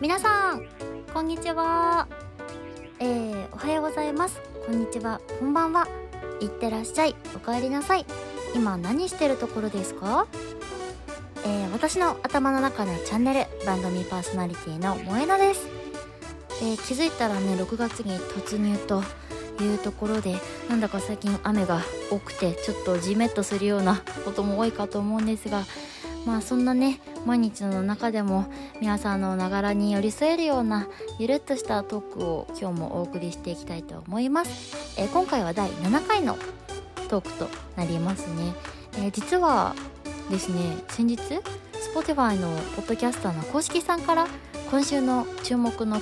皆さんこんにちは。えー、おはようございます。こんにちは。こんばんは。いってらっしゃい。おかえりなさい。今何してるところですか？えー、私の頭の中のチャンネル番組パーソナリティの萌えなです、えー、気づいたらね6月に突入というところでなんだか最近雨が多くてちょっとジメッとするようなことも多いかと思うんですがまあそんなね毎日の中でも皆さんのながらに寄り添えるようなゆるっとしたトークを今日もお送りしていきたいと思います、えー、今回は第7回のトークとなりますね、えー、実はですね先日 Spotify のポッドキャスターの公式さんから今週の注目の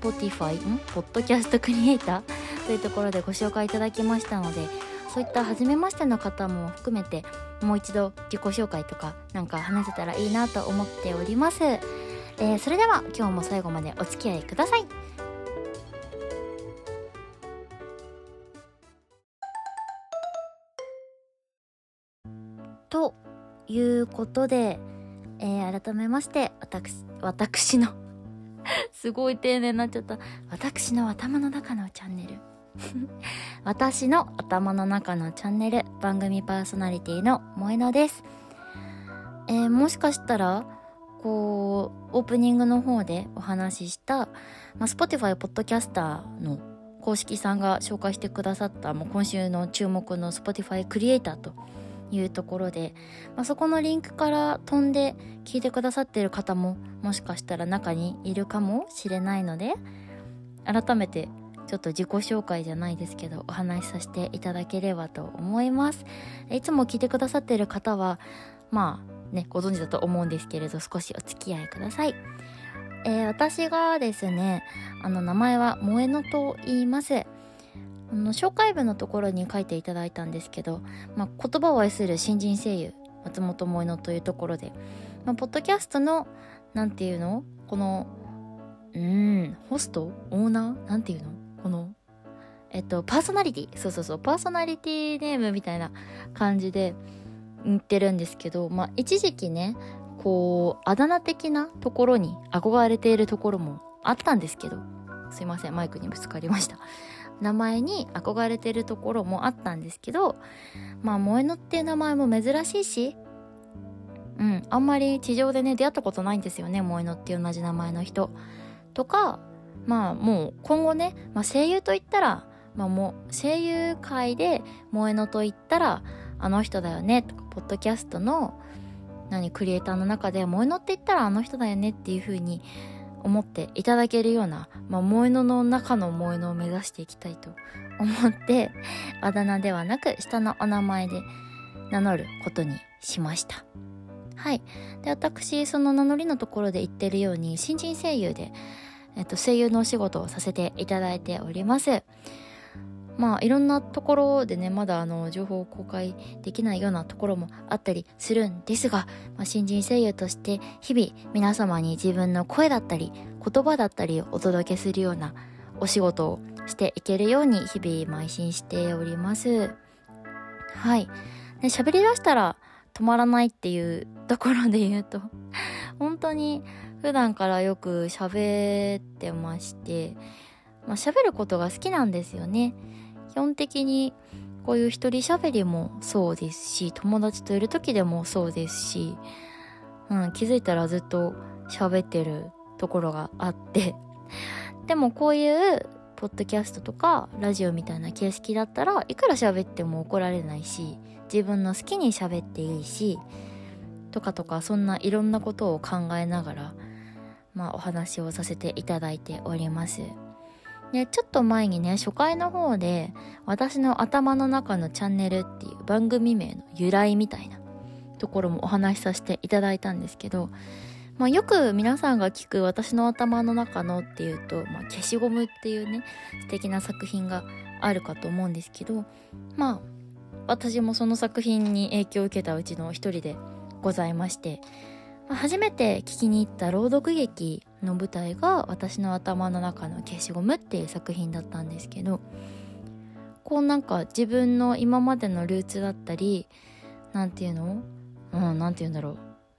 Spotify ポッドキャストクリエイターというところでご紹介いただきましたのでそういった初めましての方も含めてもう一度自己紹介とかなんか話せたらいいなと思っております、えー、それでは今日も最後までお付き合いください。ということで、えー、改めまして私私のすごい丁寧になっちゃった。私の頭の中のチャンネル。私の頭の中のチャンネル番組パーソナリティの萌えです、えー、もしかしたらこうオープニングの方でお話しした、まあ、Spotify ポッドキャスターの公式さんが紹介してくださったもう今週の注目の Spotify クリエイターというところで、まあ、そこのリンクから飛んで聞いてくださっている方ももしかしたら中にいるかもしれないので改めてちょっと自己紹介じゃないですけどお話しさせていただければと思います。いつも聞いてくださっている方はまあねご存知だと思うんですけれど少しお付き合いください。えー、私がですねあの名前は萌えのと言います。あの紹介文のところに書いていただいたんですけど、まあ、言葉を愛する新人声優松本萌のというところで、まあ、ポッドキャストのなんていうの？このうんホスト？オーナー？なんていうの？このえっとパーソナリティそうそうそうパーソナリティネームみたいな感じで言ってるんですけどまあ一時期ねこうあだ名的なところに憧れているところもあったんですけどすいませんマイクにぶつかりました。名前に憧れてるところもあったんですけどまあ萌えのっていう名前も珍しいしうんあんまり地上でね出会ったことないんですよね萌えのっていう同じ名前の人。とかまあもう今後ね、まあ、声優といったら、まあ、もう声優界で萌えのと言ったらあの人だよねとかポッドキャストの何クリエイターの中で萌えのって言ったらあの人だよねっていう風に思っていただけるような、まあ、萌えのの中の萌えのを目指していきたいと思ってあだ名ではなく下のお名前で名乗ることにしました。はい。で、私、その名乗りのところで言ってるように、新人声優で、えっと、声優のお仕事をさせていただいております。まあいろんなところでねまだあの情報を公開できないようなところもあったりするんですが、まあ、新人声優として日々皆様に自分の声だったり言葉だったりをお届けするようなお仕事をしていけるように日々邁進しておりますはいで喋りだしたら止まらないっていうところで言うと本当に普段からよく喋ってまして、まあ、喋ることが好きなんですよね。基本的にこういう一人喋りもそうですし、友達といる時でもそうですし、うん、気づいたらずっと喋ってるところがあって、でもこういうポッドキャストとかラジオみたいな形式だったらいくら喋っても怒られないし自分の好きに喋っていいしとかとかそんないろんなことを考えながらまあ、お話をさせていただいております。で、ちょっと前にね、初回の方で、私の頭の中のチャンネルっていう番組名の由来みたいなところもお話しさせていただいたんですけど、まあ、よく皆さんが聞く私の頭の中のっていうと、まあ、消しゴムっていうね、素敵な作品があるかと思うんですけど、まあ、私もその作品に影響を受けたうちの一人でございまして、初めて聞きに行った朗読劇の舞台が私の頭の中の消しゴムっていう作品だったんですけどこうなんか自分の今までのルーツだったり何て言うの？うん何て言うんだろう。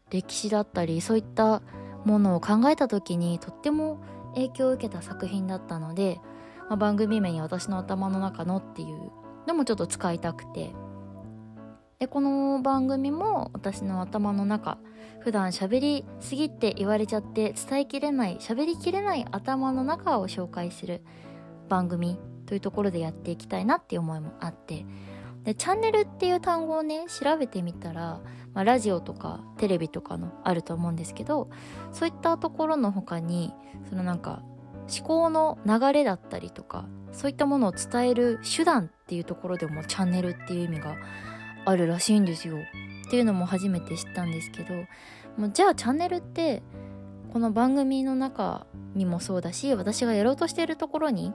歴史だったりそういったものを考えた時にとっても影響を受けた作品だったので、まあ、番組名に私の頭の中のっていうのもちょっと使いたくて。でこの番組も私の頭の中普段喋りすぎって言われちゃって伝えきれない喋りきれない頭の中を紹介する番組というところでやっていきたいなっていう思いもあってでチャンネルっていう単語をね調べてみたら、まあ、ラジオとかテレビとかのあると思うんですけどそういったところの他にそのなんか思考の流れだったりとかそういったものを伝える手段っていうところでもチャンネルっていう意味があるらしいんですよ。っていうのも初めて知ったんですけどもうじゃあチャンネルってこの番組の中にもそうだし私がやろうとしてるところに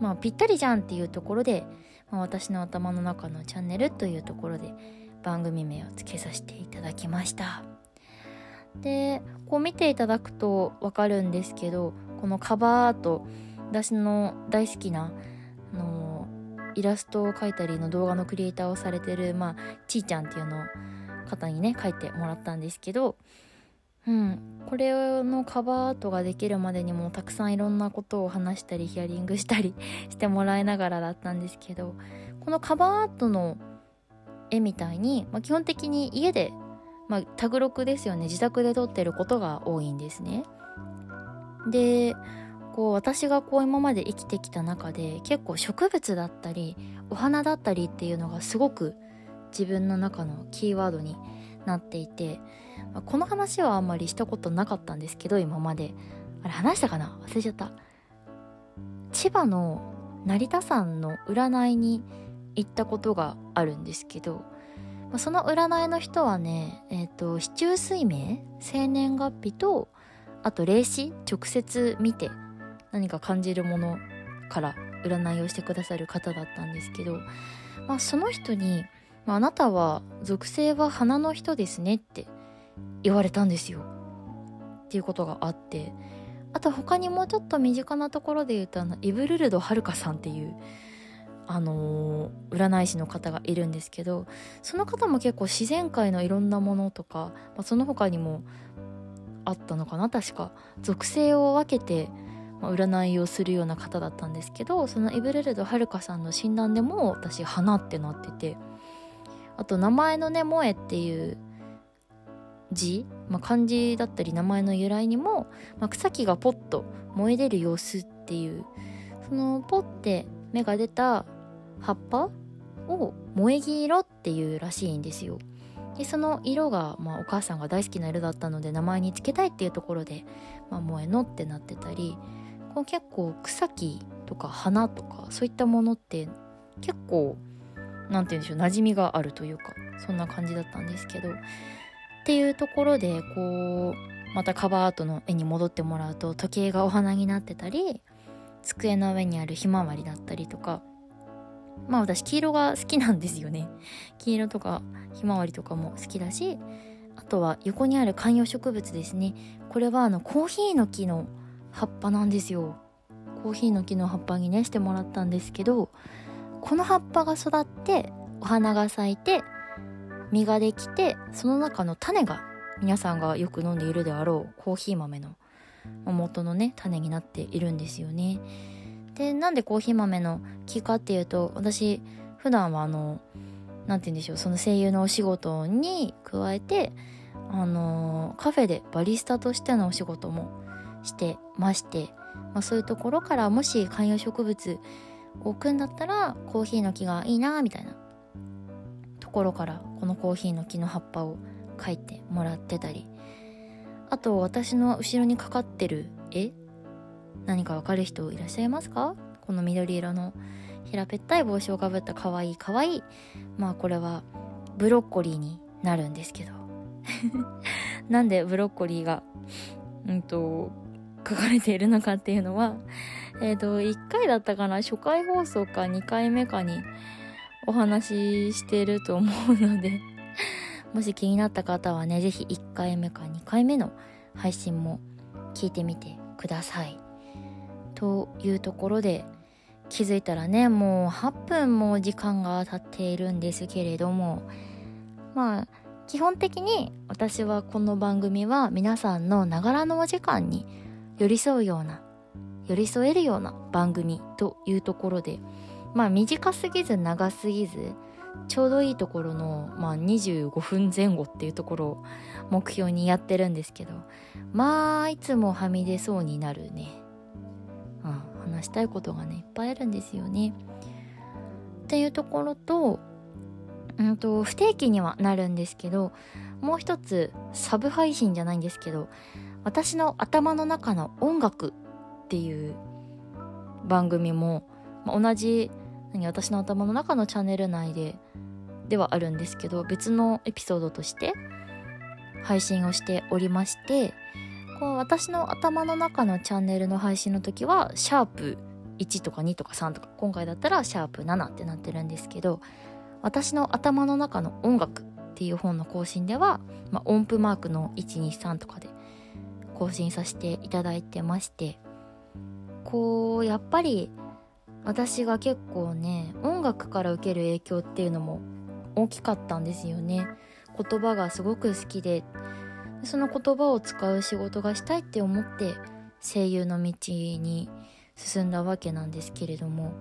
まあぴったりじゃんっていうところで、まあ、私の頭の中のチャンネルというところで番組名を付けさせていただきました。でこう見ていただくとわかるんですけどこのカバーアート私の大好きなイラストを描いたりの動画のクリエイターをされてるまあちーちゃんっていうの方にね書いてもらったんですけどうんこれのカバーアートができるまでにもたくさんいろんなことを話したりヒアリングしたりしてもらいながらだったんですけどこのカバーアートの絵みたいに、まあ、基本的に家で、まあ、タグ録ですよね自宅で撮ってることが多いんですね。でこう私がこう今まで生きてきた中で結構植物だったりお花だったりっていうのがすごく自分の中のキーワードになっていて、まあ、この話はあんまりしたことなかったんですけど今まで。あれ話したかな？忘れちゃった。千葉の成田山の占いに行ったことがあるんですけど、まあ、その占いの人はねえっ、ー、と市中水明生年月日とあと霊視直接見て何か感じるものから占いをしてくださる方だったんですけど、まあ、その人にあなたは属性は花の人ですねって言われたんですよ。っていうことがあってあと他にもうちょっと身近なところで言うとあのイブルルドはるかさんっていうあのー、占い師の方がいるんですけどその方も結構自然界のいろんなものとか、まあ、その他にもあったのかな確か。属性を分けて、まあ、占いをするような方だったんですけどそのイブルルドはるかさんの診断でも私花ってなっててあと名前のね「萌え」っていう字、まあ、漢字だったり名前の由来にも、まあ、草木がポッと燃え出る様子っていうそのポッて芽が出た葉っぱを萌え木色っていうらしいんですよ。でその色が、まあ、お母さんが大好きな色だったので名前につけたいっていうところで「まあ、萌えの」ってなってたりこう結構草木とか花とかそういったものって結構何て言うんでしょう馴染みがあるというかそんな感じだったんですけどっていうところでこうまたカバーアートの絵に戻ってもらうと時計がお花になってたり机の上にあるひまわりだったりとかまあ私黄色が好きなんですよね。黄色とかひまわりとかも好きだしあとは横にある観葉植物ですね。これはあのコーヒーの木の葉っぱなんですよコーヒーの木の葉っぱにねしてもらったんですけどこの葉っぱが育ってお花が咲いて実ができてその中の種が皆さんがよく飲んでいるであろうコーヒー豆の元のね種になっているんですよね。でなんでコーヒー豆の木かっていうと私普段はあの何て言うんでしょうその声優のお仕事に加えてあのカフェでバリスタとしてのお仕事もしてまして、まあ、そういうところからもし観葉植物置くんだったらコーヒーの木がいいなみたいなところからこのコーヒーの木の葉っぱを描いてもらってたり。あと私の後ろにかかってる絵何かわかる人いらっしゃいますか？この緑色の平べったい帽子をかぶった可愛い可愛い。まあこれはブロッコリーになるんですけど。なんでブロッコリーがうんと書かれているのかっていうのはえっ、ー、と、1回だったかな初回放送か2回目かにお話ししてると思うので もし気になった方はね、ぜひ1回目か2回目の配信も聞いてみてください。というところで、気づいたらね、もう8分も時間が経っているんですけれども、まあ、基本的に私はこの番組は皆さんのながらのお時間に寄り添うような寄り添えるような番組というところでまあ短すぎず長すぎずちょうどいいところの、まあ、25分前後っていうところを目標にやってるんですけどまあいつもはみ出そうになるね、うん、話したいことがねいっぱいあるんですよね。っていうところとうんと不定期にはなるんですけどもう一つサブ配信じゃないんですけど私の頭の中の音楽っていう番組も、まあ、同じ何私の頭の中のチャンネル内でではあるんですけど別のエピソードとして配信をしておりましてこの私の頭の中のチャンネルの配信の時はシャープ1とか2とか3とか今回だったらシャープ7ってなってるんですけど私の頭の中の音楽っていう本の更新では、まあ、音符マークの123とかで更新させていただいてましてこうやっぱり私が結構ね音楽から受ける影響っていうのも大きかったんですよね。言葉がすごく好きで。その言葉を使う仕事がしたいって思って声優の道に進んだわけなんですけれども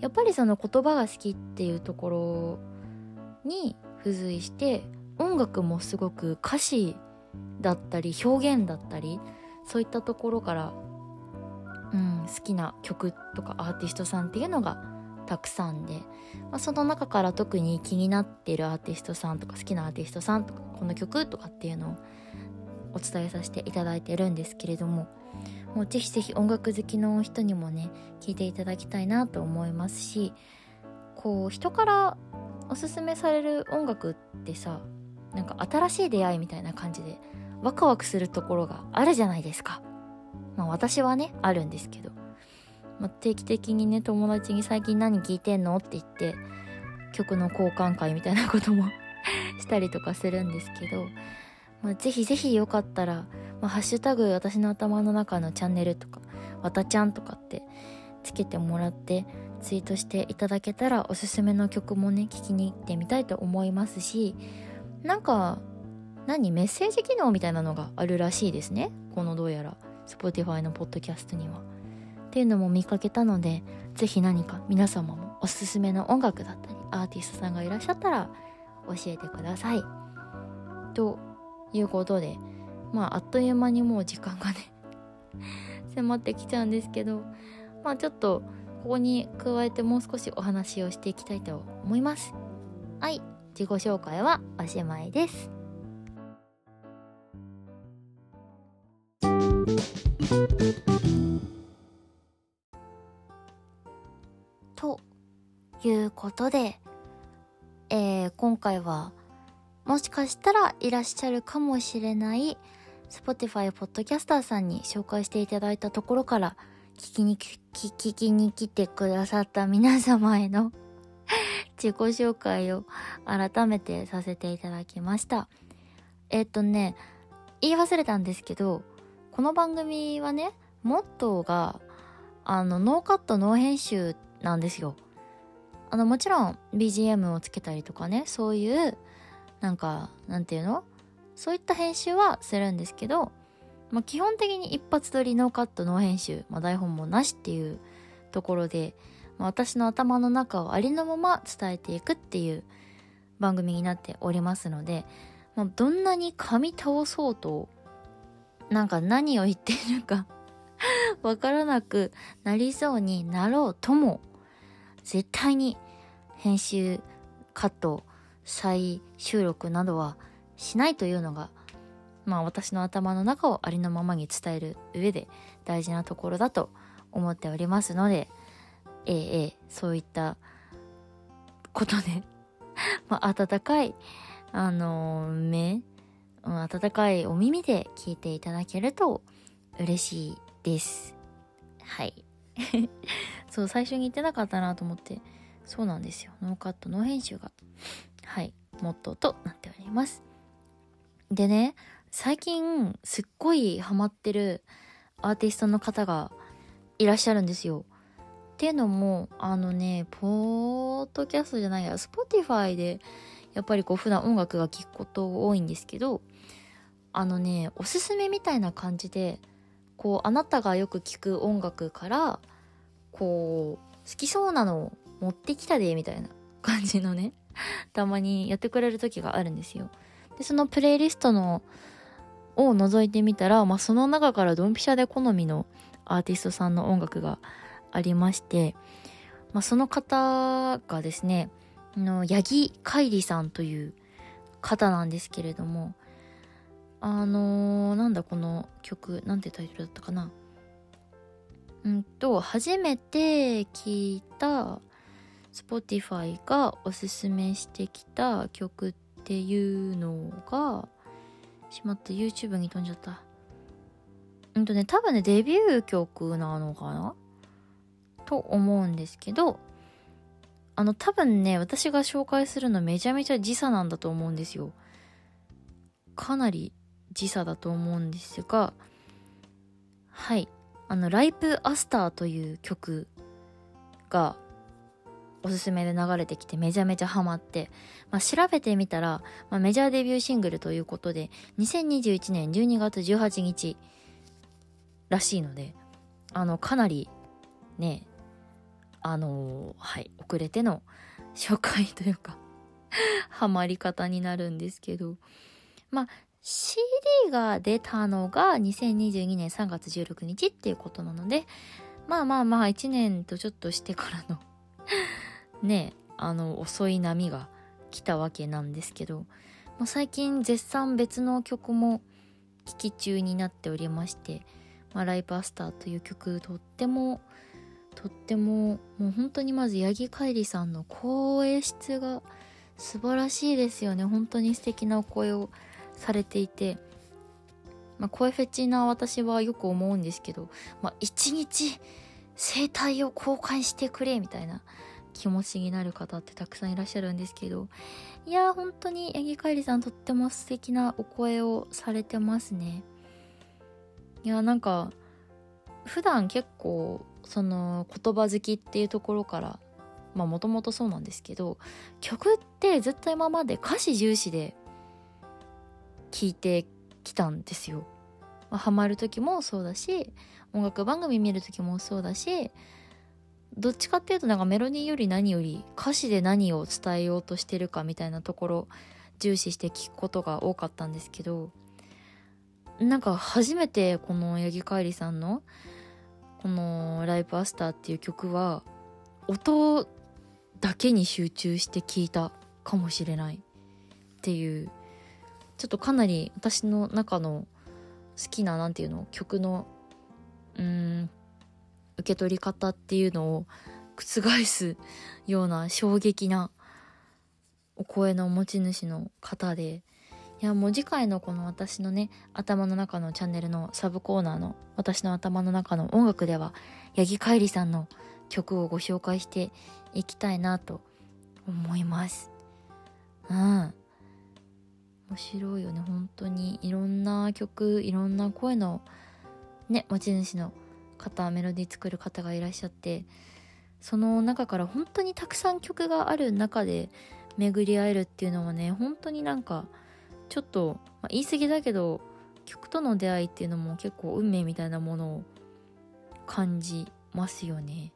やっぱりその言葉が好きっていうところに付随して音楽もすごく歌詞だったり表現だったりそういったところからうん、好きな曲とかアーティストさんっていうのがたくさんで、まあ、その中から特に気になってるアーティストさんとか好きなアーティストさんとかこの曲とかっていうのをお伝えさせていただいてるんですけれどももうぜひぜひ音楽好きの人にもね聴いていただきたいなと思いますしこう人からおすすめされる音楽ってさなんか新しい出会いみたいな感じでワクワクするところがあるじゃないですか。まあ私はね、あるんですけど。まあ、定期的にね、友達に最近何聴いてんのって言って、曲の交換会みたいなことも したりとかするんですけど、まあ、ぜひぜひよかったら、まあ、ハッシュタグ私の頭の中のチャンネルとか、わたちゃんとかってつけてもらってツイートしていただけたらおすすめの曲もね、聞きに行ってみたいと思いますし、なんか、何？メッセージ機能みたいなのがあるらしいですね。このどうやら。Spotify のポッドキャストには。っていうのも見かけたので、ぜひ何か皆様もおすすめの音楽だったり、アーティストさんがいらっしゃったら教えてください。ということで、まああっという間にもう時間がね 迫ってきちゃうんですけど、まあちょっとここに加えてもう少しお話をしていきたいと思います。はい、自己紹介はおしまいです。ということで、えー、今回はもしかしたらいらっしゃるかもしれない Spotify ポッドキャスターさんに紹介していただいたところから聞きに、聞きに来てくださった皆様への自己紹介を改めてさせていただきました。えっ、とね、言い忘れたんですけど、この番組はね、モットーが、あの、ノーカットノー編集なんですよ。あの、もちろん BGM をつけたりとかね、そういう、なんか、なんていうの？そういった編集はするんですけど、まあ、基本的に一発撮りノーカットノー編集、まあ、台本もなしっていうところで、私の頭の中をありのまま伝えていくっていう番組になっておりますので、どんなに噛み倒そうとなんか何を言っているか わからなくなりそうになろうとも、絶対に編集、カット、再収録などはしないというのが、まあ私の頭の中をありのままに伝える上で大事なところだと思っておりますので、えええ、そういったことで まあ温かい、あのー、目温かいお耳で聞いていただけると嬉しいです。はい。そう、最初に言ってなかったなと思って、そうなんですよ。ノーカット、ノー編集が、はい、モットーとなっております。でね、最近、すっごいハマってるアーティストの方がいらっしゃるんですよ。っていうのも、あのね、ポッドキャストじゃないや、 Spotify でやっぱりこう普段音楽が聴くこと多いんですけどあのねおすすめみたいな感じでこうあなたがよく聴く音楽からこう好きそうなのを持ってきたでみたいな感じのね たまにやってくれる時があるんですよ。でそのプレイリストのを覗いてみたら、まあ、その中からドンピシャで好みのアーティストさんの音楽がありまして、まあ、その方がですねの八木海里さんという方なんですけれどもあのー、なんだこの曲なんてタイトルだったかな。うんと初めて聞いた Spotify がおすすめしてきた曲っていうのがしまった。YouTube に飛んじゃった。うんとね多分ねデビュー曲なのかなと思うんですけどあの多分ね私が紹介するのめちゃめちゃ時差なんだと思うんですよ。かなり時差だと思うんですがはい。あの「ライプ・アスター」という曲がおすすめで流れてきてめちゃめちゃハマって、まあ、調べてみたら、まあ、メジャーデビューシングルということで2021年12月18日らしいのであのかなりねあのはい遅れての紹介というか ハマり方になるんですけどまあ CD が出たのが2022年3月16日っていうことなのでまあまあまあ1年とちょっとしてからの ねあの遅い波が来たわけなんですけど、まあ、最近絶賛別の曲も聴き中になっておりまして「まあ、ライブアスター」という曲とってもとってももう本当にまず八木海里さんの声質が素晴らしいですよね。本当に素敵なお声をされていて、まあ、声フェチな私はよく思うんですけど、まあ、一日声帯を公開してくれみたいな気持ちになる方ってたくさんいらっしゃるんですけど。いや本当に八木海里さんとっても素敵なお声をされてますね。いやなんか普段結構その言葉好きっていうところからまあもともとそうなんですけど曲ってずっと今まで歌詞重視で聴いてきたんですよ。まあ、ハマる時もそうだし音楽番組見る時もそうだしどっちかっていうとなんかメロディーより何より歌詞で何を伝えようとしてるかみたいなところ重視して聞くことが多かったんですけどなんか初めてこの八木海里さんのこの「ライブアスター」っていう曲は音だけに集中して聴いたかもしれないっていうちょっとかなり私の中の好きな何て言うの曲のうん受け取り方っていうのを覆すような衝撃なお声の持ち主の方でいやもう次回のこの私のね頭の中のチャンネルのサブコーナーの私の頭の中の音楽では八木海里さんの曲をご紹介していきたいなと思います。うん。面白いよね本当に。いろんな曲いろんな声のね持ち主の方メロディー作る方がいらっしゃってその中から本当にたくさん曲がある中で巡り合えるっていうのはね本当になんかちょっと、まあ、言い過ぎだけど曲との出会いっていうのも結構運命みたいなものを感じますよね。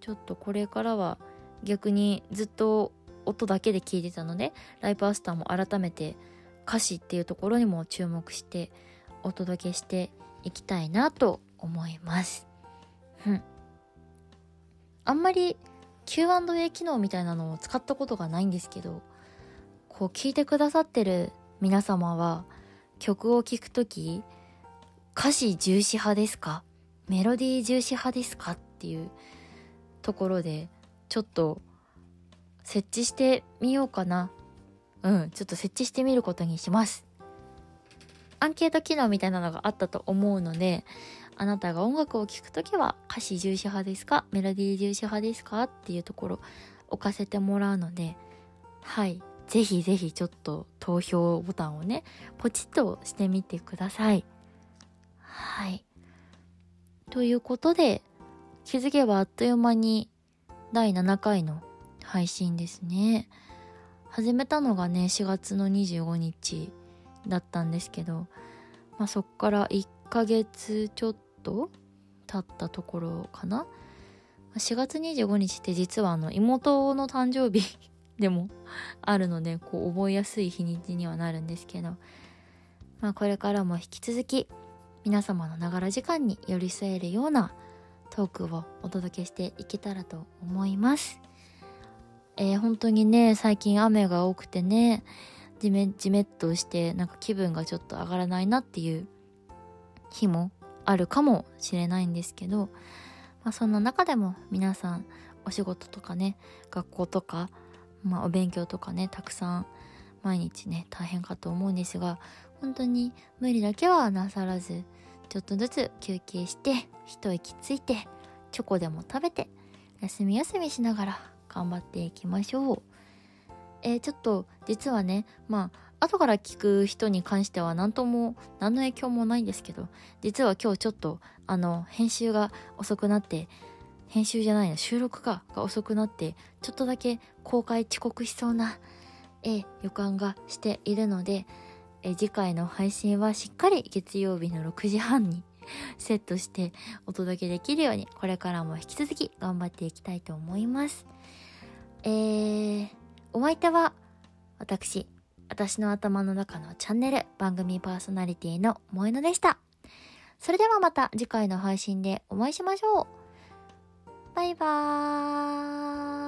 ちょっとこれからは逆にずっと音だけで聴いてたのでライブアスターも改めて歌詞っていうところにも注目してお届けしていきたいなと思います。うん。あんまり Q&A 機能みたいなのを使ったことがないんですけどこう聞いてくださってる皆様は曲を聴くとき歌詞重視派ですか？メロディー重視派ですかっていうところでちょっと設置してみようかな。うんちょっと設置してみることにします。アンケート機能みたいなのがあったと思うのであなたが音楽を聴くときは歌詞重視派ですか？メロディー重視派ですか？っていうところ置かせてもらうのではい。ぜひぜひちょっと投票ボタンをね、ポチッとしてみてください。はい。ということで、気づけばあっという間に第7回の配信ですね。始めたのがね4月の25日だったんですけど、まあ、そっから1ヶ月ちょっと経ったところかな4月25日って実はあの妹の誕生日でもあるのでこう覚えやすい日にちにはなるんですけど、まあ、これからも引き続き皆様のながら時間に寄り添えるようなトークをお届けしていけたらと思います。えー、本当にね、最近雨が多くてね、じめ、じめっとして、なんか気分がちょっと上がらないなっていう日もあるかもしれないんですけど、まあ、そんな中でも皆さんお仕事とかね、学校とか、まあ、お勉強とかね、たくさん毎日ね、大変かと思うんですが、本当に無理だけはなさらず、ちょっとずつ休憩して、一息ついて、チョコでも食べて、休み休みしながら頑張っていきましょう。えー、ちょっと実はね、まあ、後から聞く人に関しては何とも、何の影響もないんですけど、実は今日ちょっと、あの、編集が遅くなって、編集じゃないな、収録か、が遅くなって、ちょっとだけ公開遅刻しそうな、え、予感がしているので、え次回の配信はしっかり月曜日の6時半に セットしてお届けできるようにこれからも引き続き頑張っていきたいと思います。えー、お相手は私、私の頭の中のチャンネル番組パーソナリティの萌えのでした。それではまた次回の配信でお会いしましょう。バイバーイ。